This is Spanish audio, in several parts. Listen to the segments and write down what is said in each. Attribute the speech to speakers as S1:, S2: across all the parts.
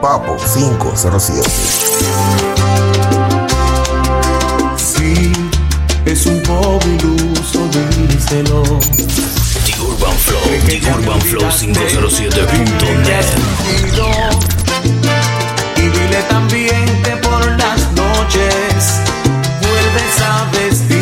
S1: Papo 507.
S2: Sí, es un poco iluso, díselo.
S3: The Urban Flow, The Urban Flow 507.net.
S2: Y dile también que por las noches vuelves a vestirte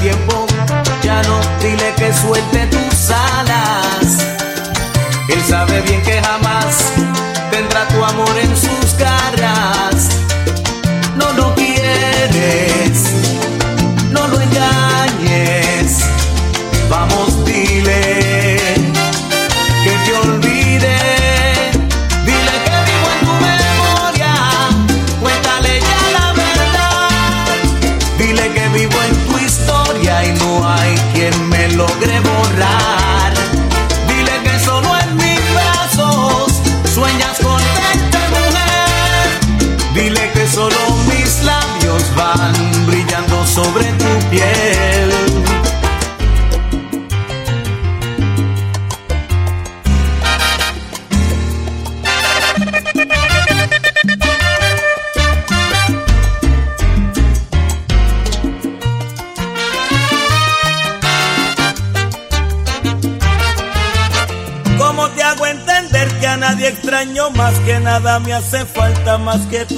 S2: tiempo, ya no dile que suelte tus alas. Él sabe bien que jamás tendrá tu amor en
S4: más que tu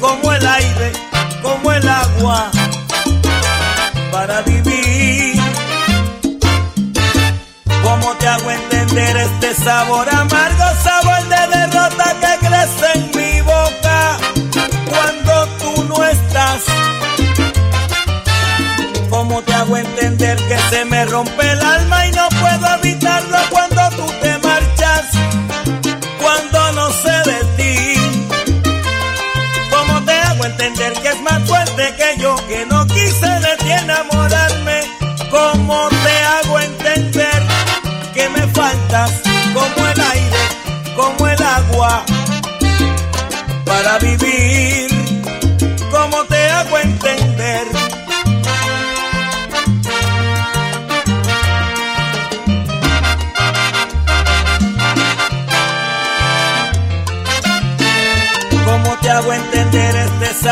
S4: Como el aire, como el agua para vivir? ¿Cómo te hago entender este sabor amargo, sabor de derrota que crece en mi boca cuando tú no estás? ¿Cómo te hago entender que se me rompe el alma y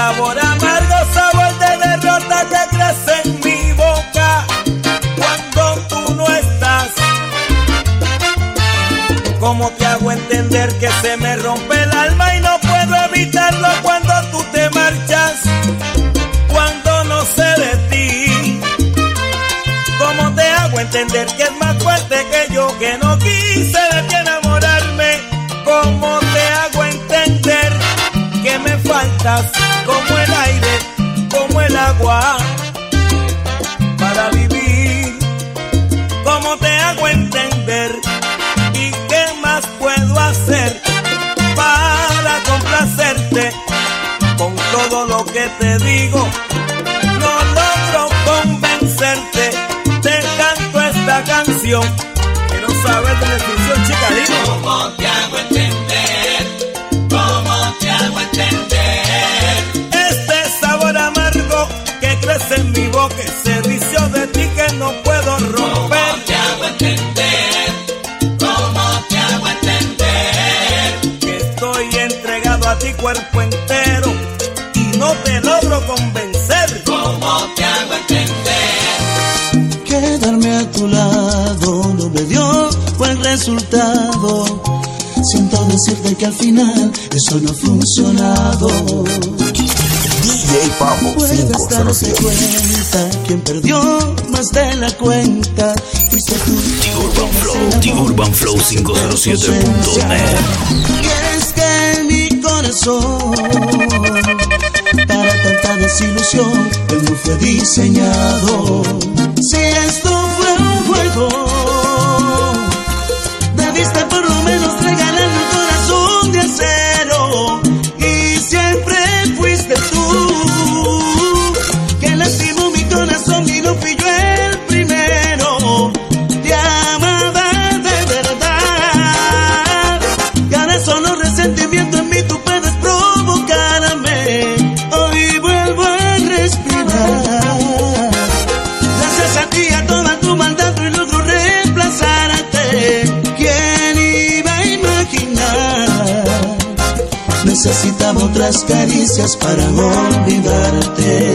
S4: sabor amargo, sabor de derrota que crece en mi boca cuando tú no estás. ¿Cómo te hago entender que se me rompe el alma y no puedo evitarlo cuando tú te marchas? Cuando no sé de ti. ¿Cómo te hago entender que es más fuerte que yo que no quise de ti enamorarme? ¿Cómo te hago entender que me faltas? como el aire, como el agua, para vivir, como te hago entender y qué más puedo hacer para complacerte con todo lo que te digo. No logro convencerte, te canto esta canción. Quiero saber de tu chica, cuerpo entero y no te logro convencer.
S5: ¿Cómo te hago entender?
S6: Quedarme a tu lado no me dio buen resultado. Siento decirte que al final eso no ha funcionado.
S7: DJ Pablo
S6: Puedes darte cuenta quien perdió más de la cuenta. Fuiste tú.
S8: The Urban Flow, The Urban Flow 507.net.
S6: Para tanta desilusión, él no fue diseñado. Si esto fue un juego, debiste por lo menos regalar. Necesitaba otras caricias para olvidarte.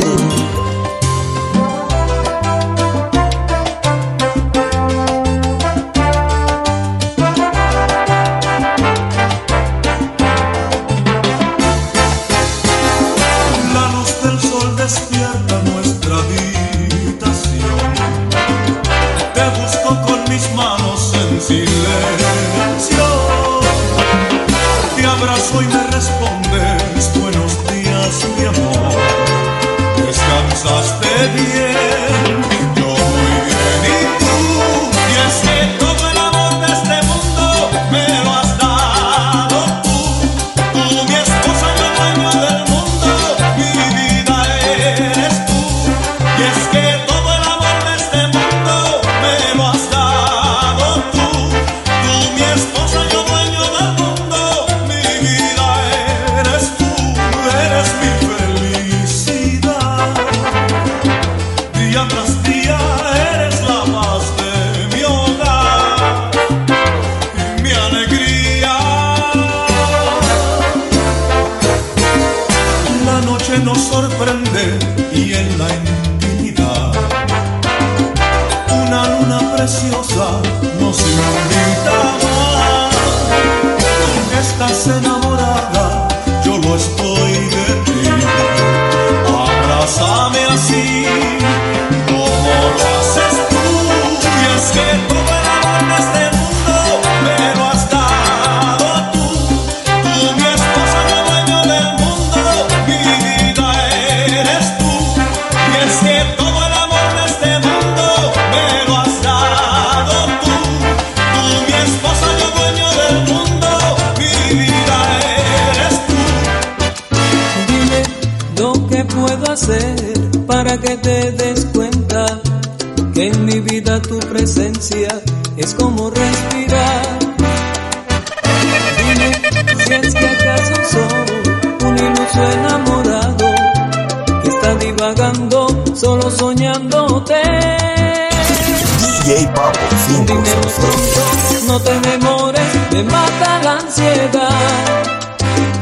S9: No te demores, me mata la ansiedad.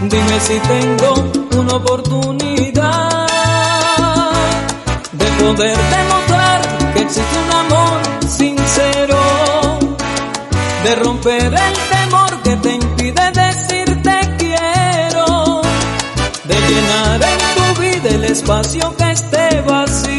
S9: Dime si tengo una oportunidad de poder demostrar que existe un amor sincero, de romper el temor que te impide decirte quiero, de llenar en tu vida el espacio que esté vacío.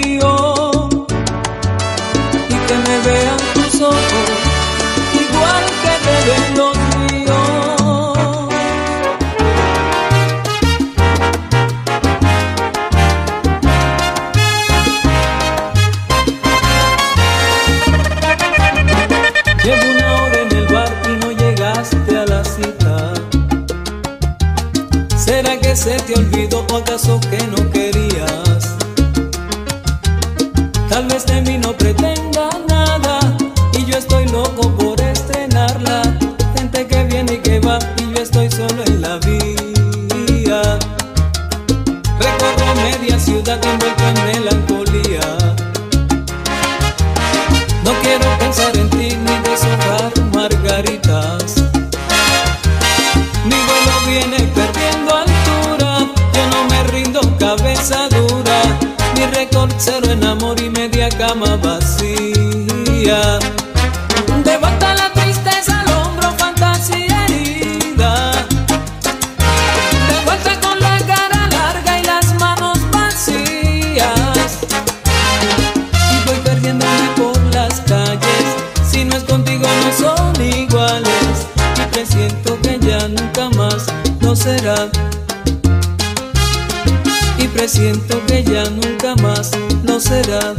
S9: siento que
S10: ya nunca más lo será.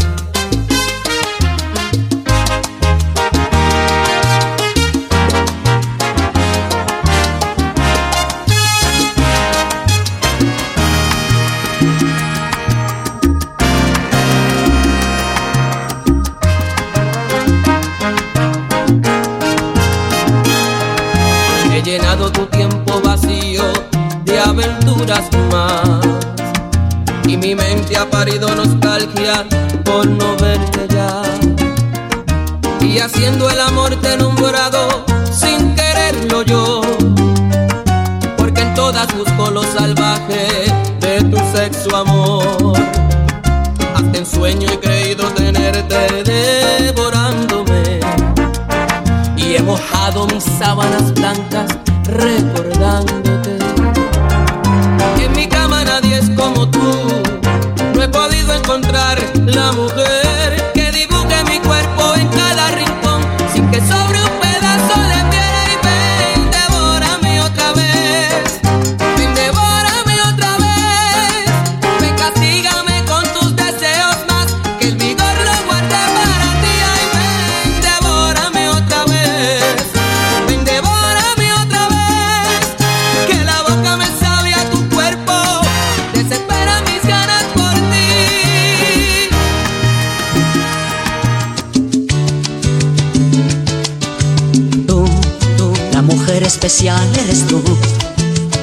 S9: eres tú,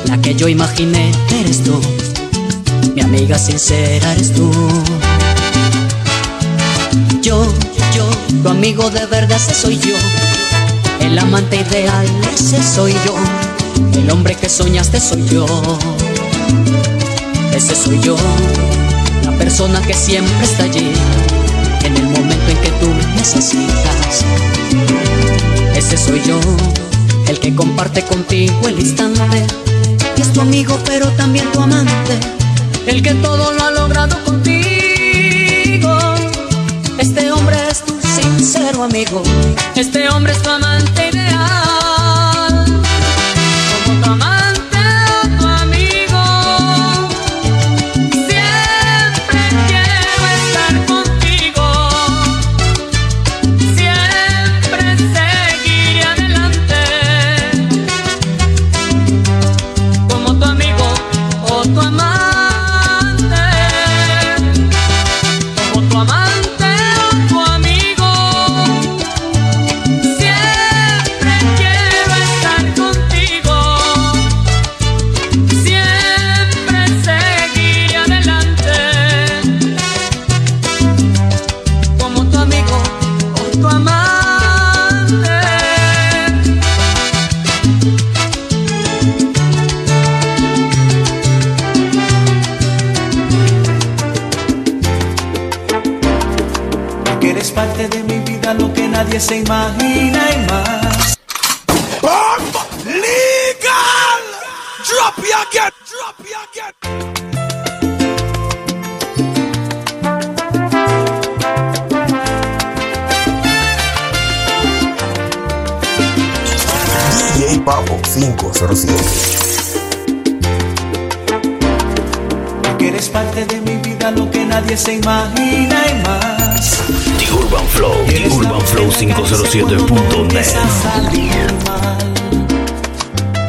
S9: la que yo imaginé eres tú, mi amiga sincera eres tú. Yo, yo, tu amigo de verdad ese soy yo, el amante ideal ese soy yo, el hombre que soñaste soy yo, ese soy yo, la persona que siempre está allí, en el momento en que tú necesitas, ese soy yo el que comparte contigo el instante, es tu amigo pero también tu amante, el que todo lo ha logrado contigo. Este hombre es tu sincero amigo, este hombre es tu amante.
S2: se imagina y más.
S3: The Urban Flow, The Urban Flow 507.net.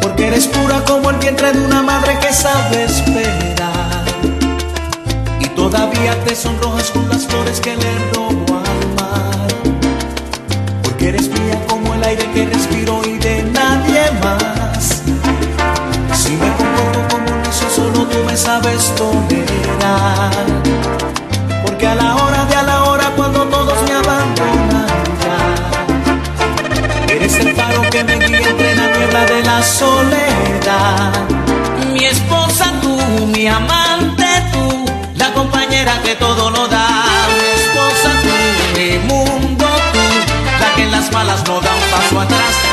S2: Porque eres pura como el vientre de una madre que sabe esperar. Y todavía te sonrojas con las flores que le robo al mar. Porque eres mía como el aire que respiro y de nadie más. Si me comporto como un solo tú me sabes tolerar. Porque a la hora de a la hora, cuando todos me abandonan ya, eres el faro que me guía entre la niebla de la soledad. Mi esposa tú, mi amante tú, la compañera que todo lo da. Mi esposa tú, mi mundo tú, la que en las malas no da un paso atrás.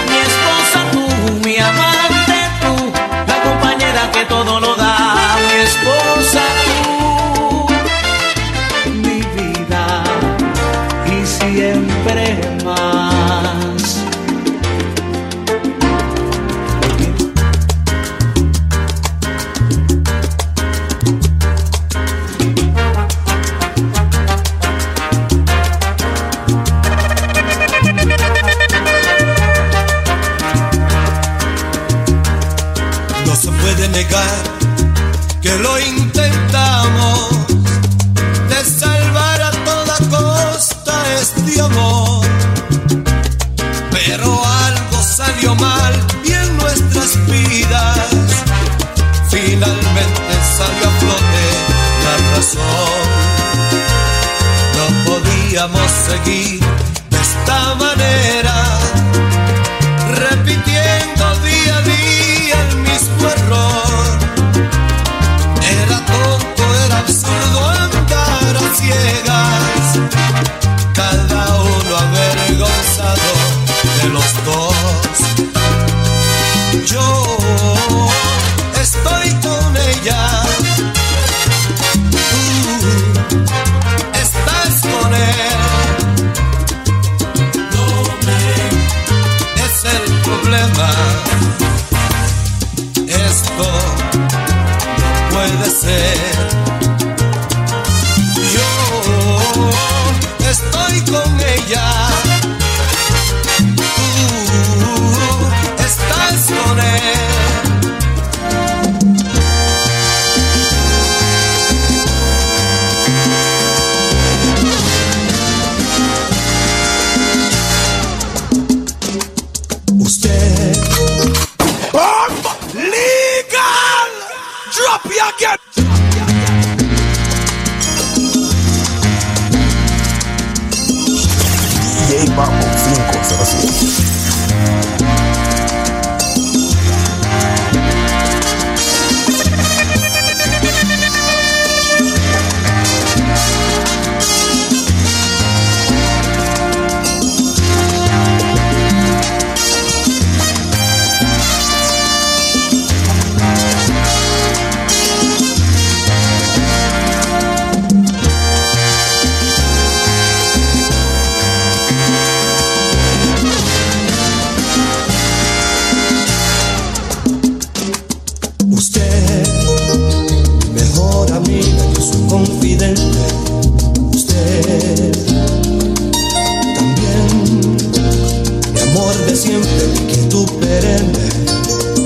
S11: Amor de siempre, mi quietud perenne.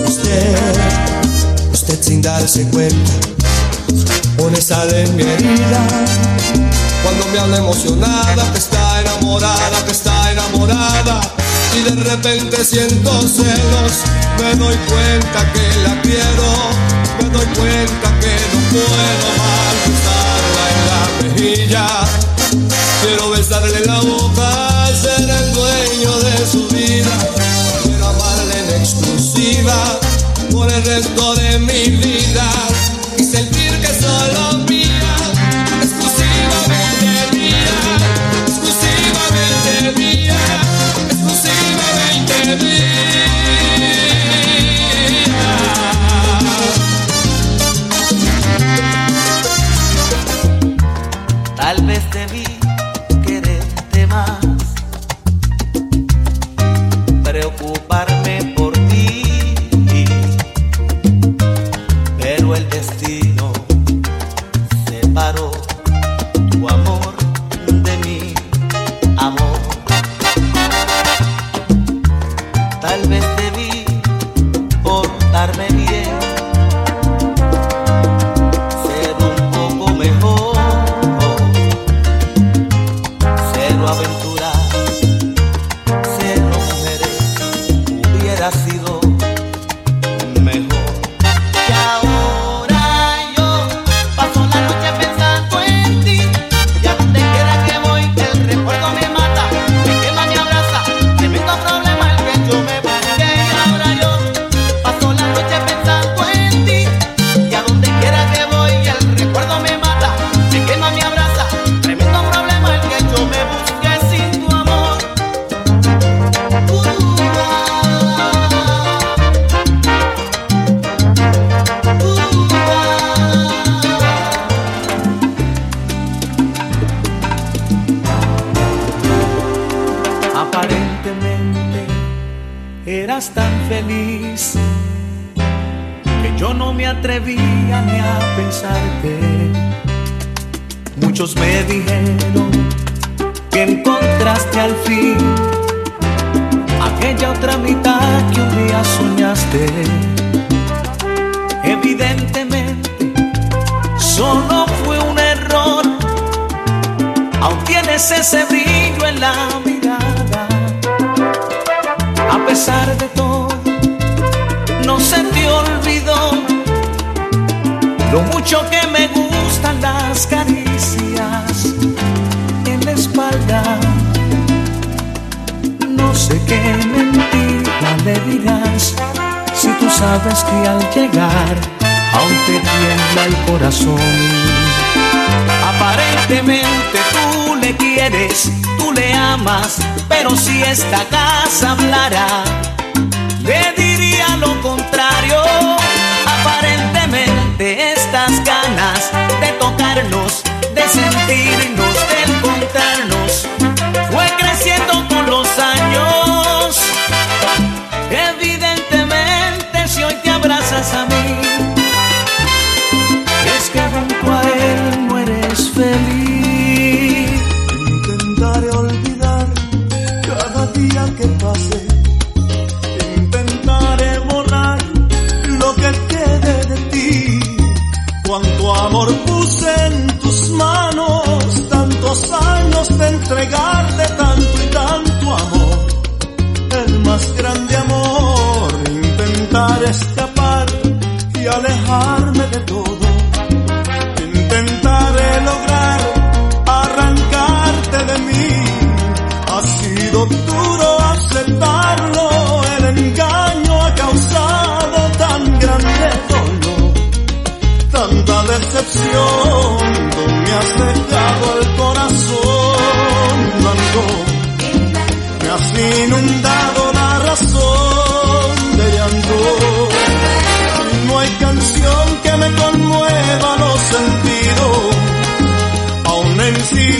S11: Usted, usted sin darse cuenta, pone sal en mi herida. Cuando me habla emocionada, que está enamorada, que está enamorada. Y de repente siento celos, me doy cuenta que la quiero, me doy cuenta que no puedo más besarla en la mejilla. Quiero besarle la boca, ser el dueño de su por el resto de mi vida
S2: tú le amas, pero si esta casa hablara, le diría lo contrario. Aparentemente estas ganas de tocarnos, de sentirnos, de encontrarnos, fue creciendo con los años. Evidentemente si hoy te abrazas a mí,
S6: años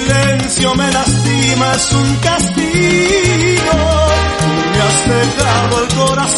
S6: silencio me lastima, es un castigo. Tú me has dejado el corazón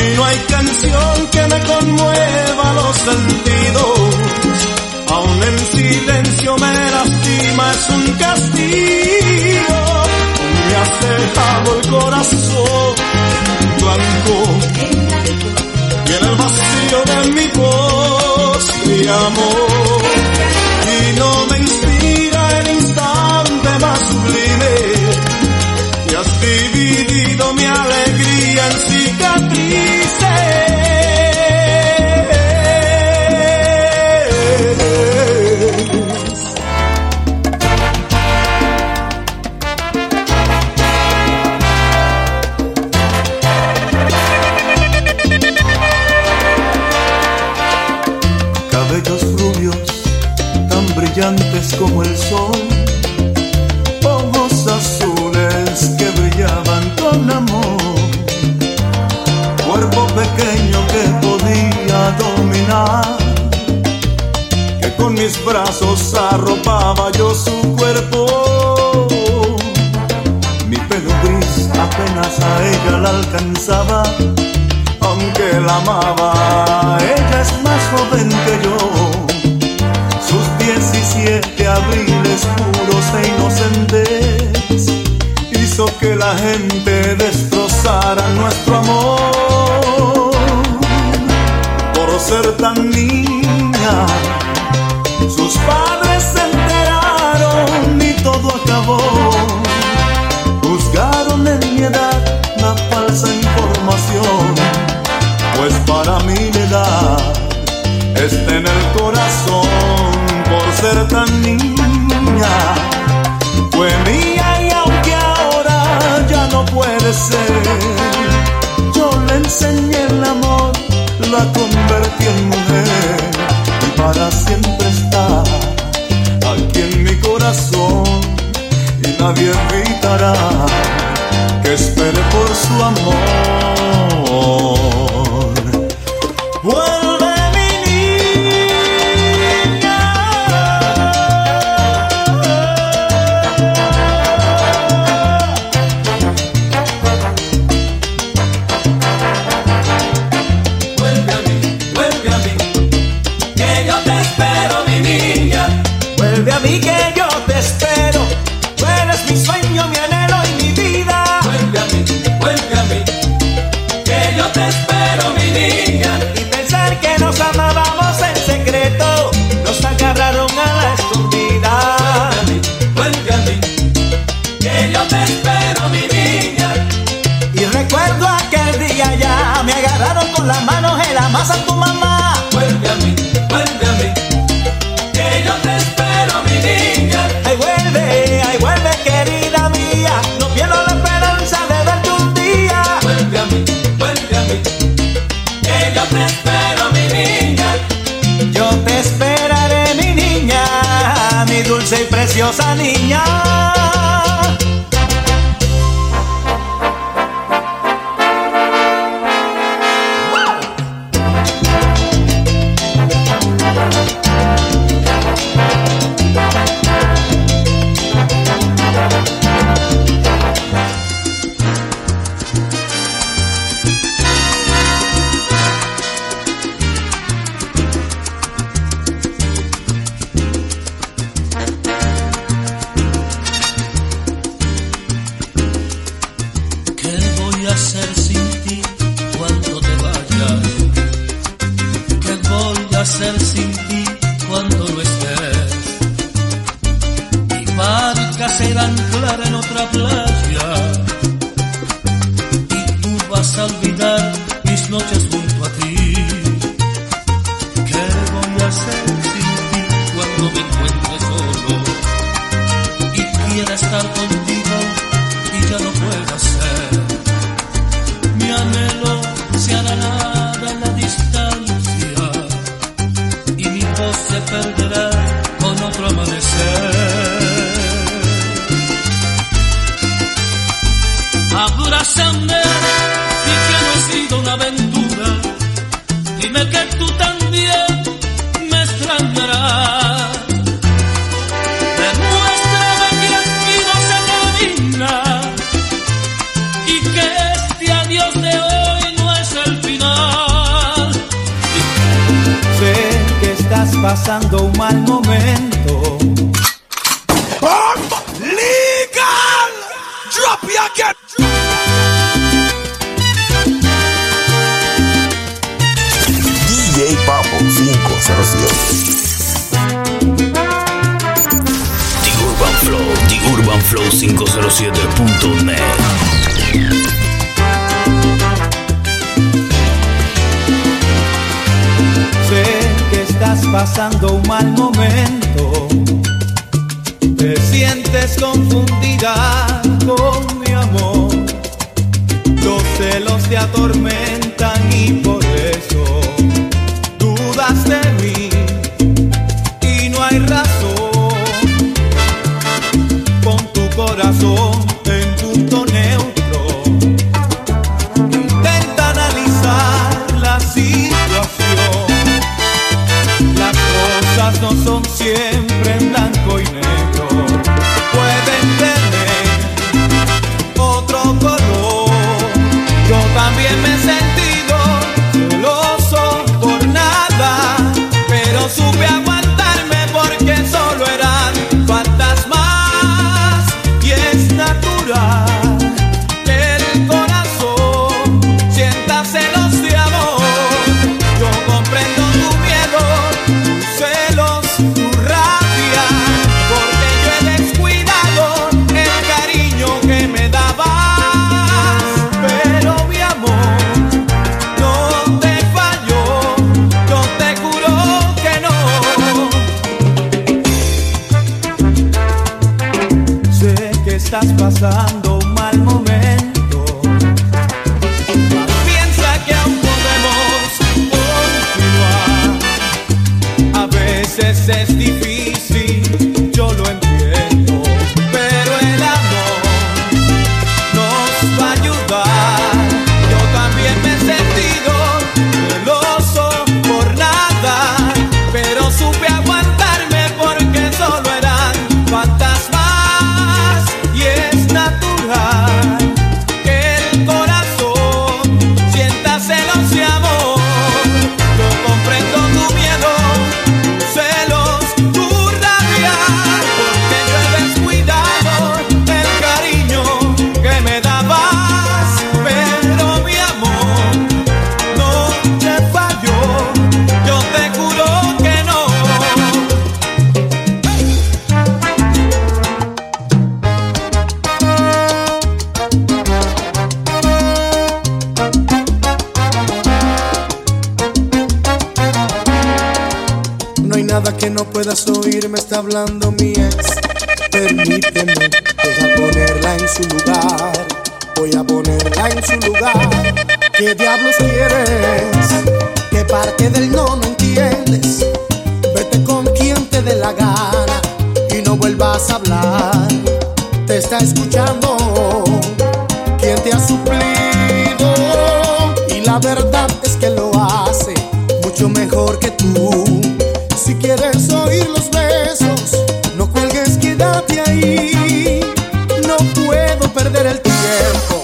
S6: Y no hay canción que me conmueva los sentidos. Aún en silencio me lastima, es un castigo. Me has dejado el corazón blanco y en el vacío de mi voz te amo y no me inspira el instante más sublime y has dividido mi alegría brillantes como el sol, ojos azules que brillaban con amor, cuerpo pequeño que podía dominar, que con mis brazos arropaba yo su cuerpo. Mi pelo apenas a ella la alcanzaba aunque la amaba, ella es más joven que yo puros e inocentes hizo que la gente destrozara nuestro amor. Por
S12: ser tan niña, sus padres se enteraron y todo acabó. Juzgaron en mi edad una falsa información, pues para mí Yo le enseñé el amor, la convertí en mujer y para siempre está aquí en mi corazón y nadie evitará que espere por su amor.
S3: 507.net.
S13: Sé que estás pasando un mal momento. Te sientes confundida con mi amor. Los celos te atormentan y por eso
S14: dudaste. oír los besos. No cuelgues, quédate ahí. No puedo perder el tiempo.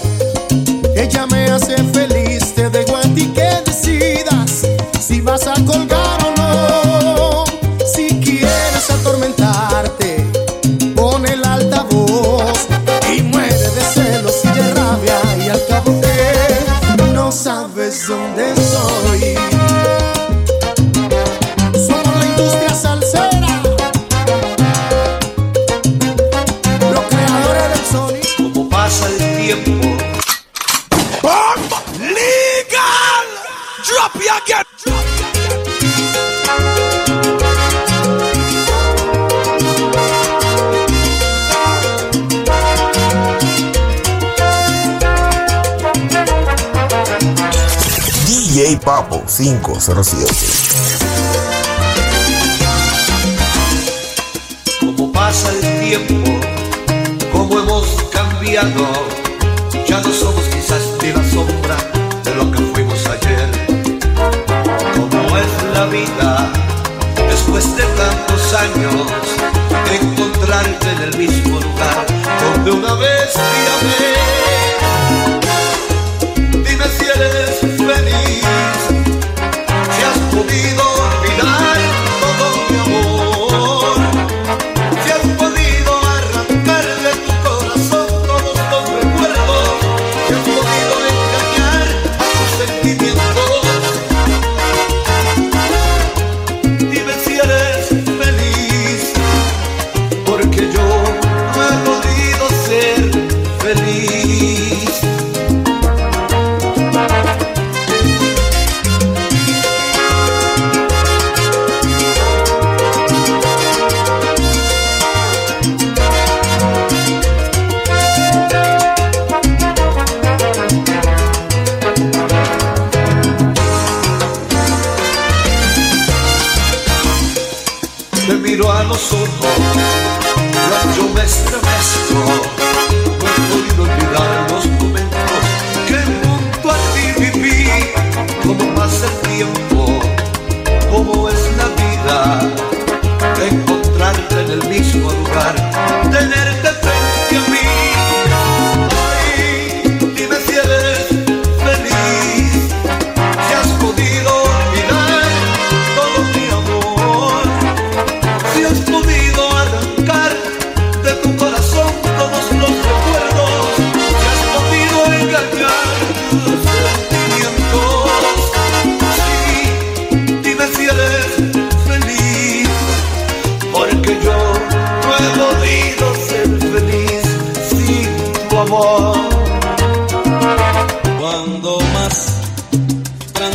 S14: 0507.
S15: Como pasa el tiempo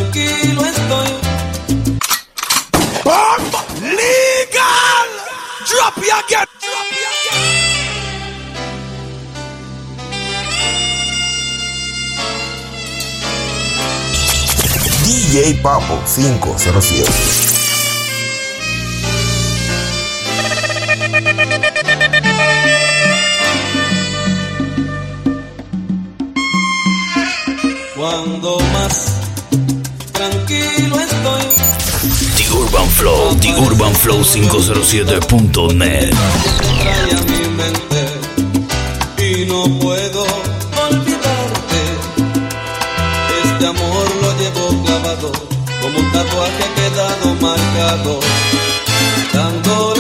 S16: tranquilo estoy.
S1: Legal! Drop
S11: DJ Papo
S15: cuando más tranquilo estoy.
S3: The Urban Flow, The Urban Flow 507.net.
S15: Y no puedo olvidarte. Este amor lo llevo clavado como un tatuaje quedado marcado. Dándole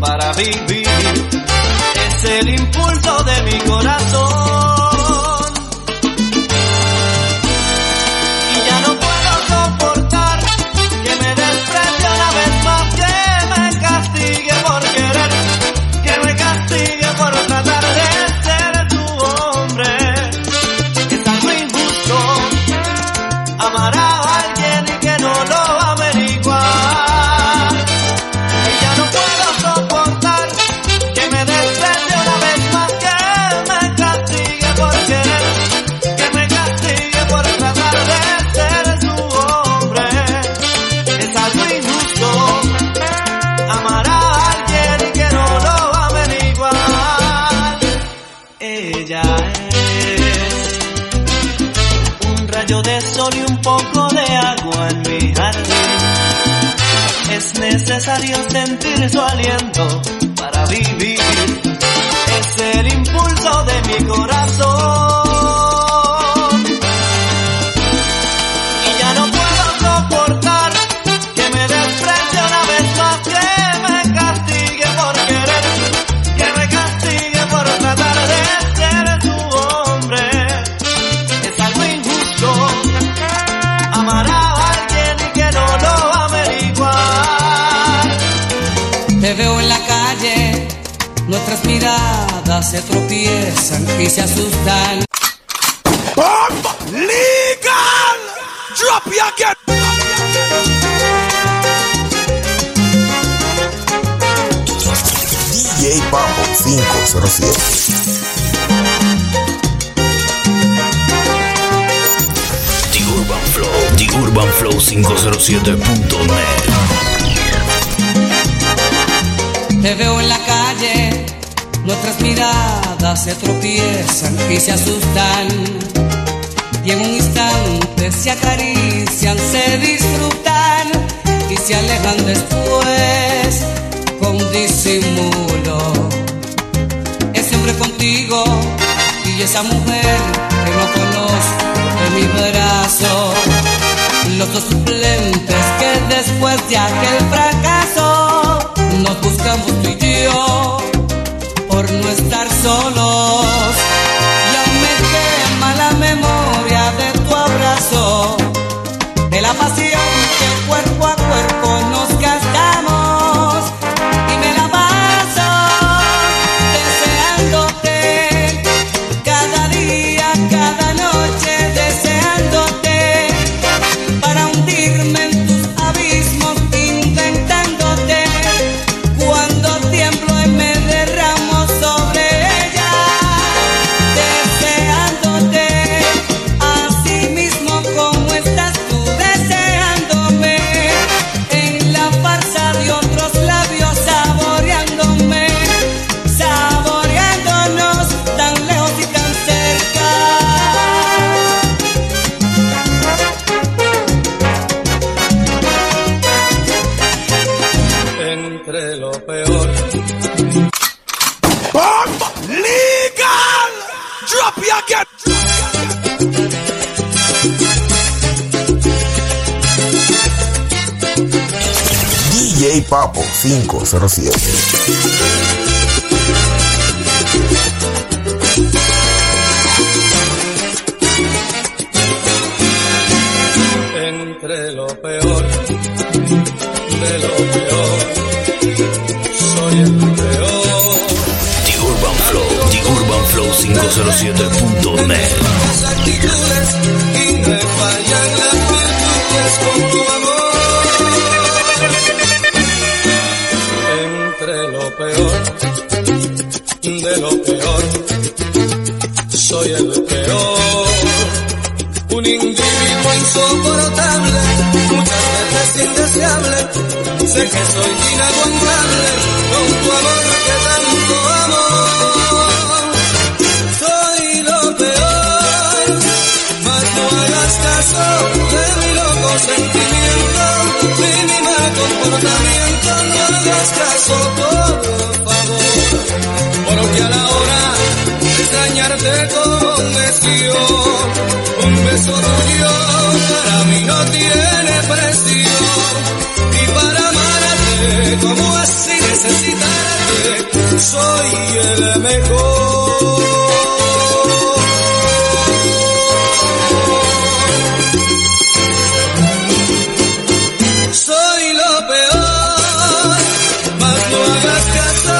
S15: para vivir. Es el impulso de mi corazón.
S2: Necesario sentir su aliento
S17: se tropiezan y se asustan.
S1: Legal! Drop you again!
S7: DJ Papo 507.
S3: The Urban Flow, The Urban Flow 507.net.
S17: Te veo en la calle, nuestras miradas se tropiezan y se asustan. Y en un instante se acarician, se disfrutan y se alejan después con disimulo. Ese hombre contigo y esa mujer que no conozco en mi brazo. Los dos suplentes que después de aquel fracaso nos buscamos tú y yo por no estar solos. Y aún me quema la memoria de tu abrazo, de la pasión
S7: 507.
S11: Sé que soy inaguantable con tu amor que tanto amo. Soy lo peor, mas no hagas caso de mi loco sentimiento, mi mal comportamiento. No hagas caso, por favor, porque a la hora de extrañarte necio, un beso tuyo para mí no tiene precio. Como así necesitarte, soy el mejor. Soy lo peor, mas no hagas caso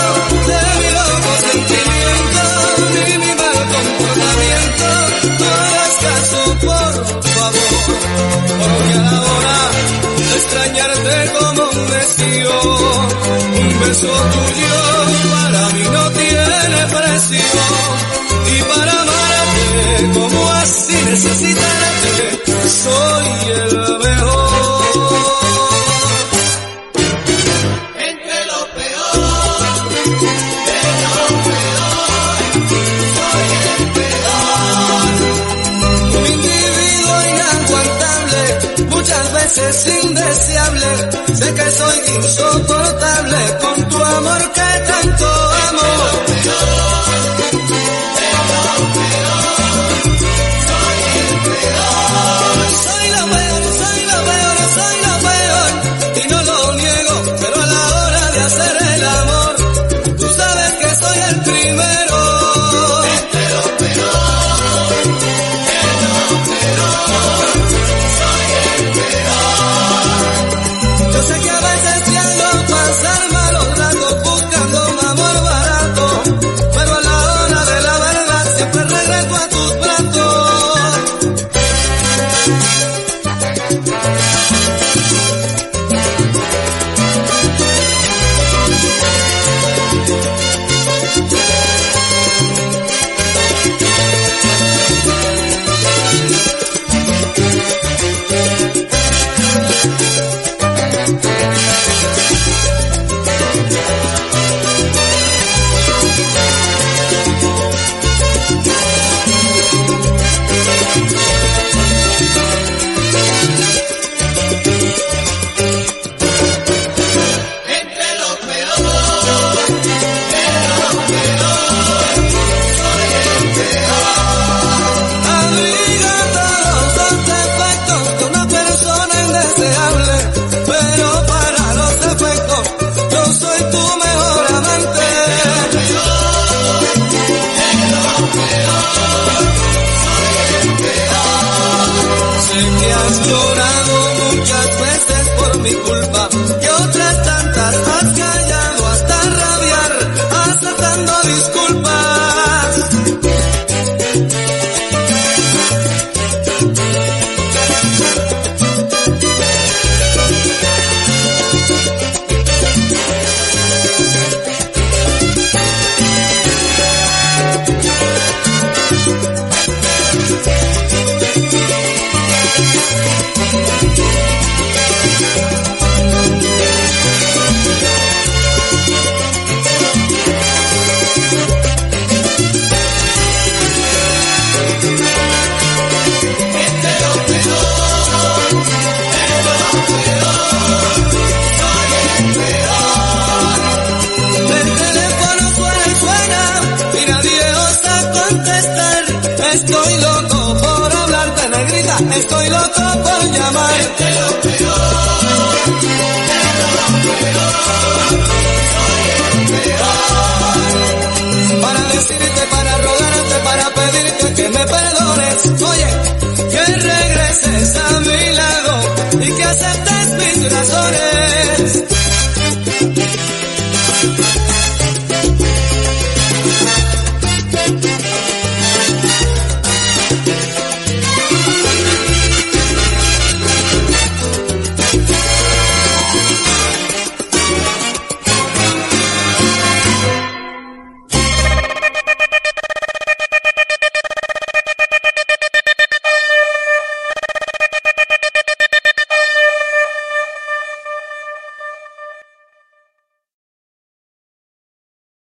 S11: de mi loco sentimiento, ni mi mal comportamiento. No hagas caso, por favor, porque a la hora de extrañarte como un beso tuyo para mí no tiene precio. Y para amarte como así necesitarte, soy el mejor. Entre lo peor, de lo peor, soy el peor. Un individuo
S16: veces indeseable. Sé que soy insoportable con tu amor que tanto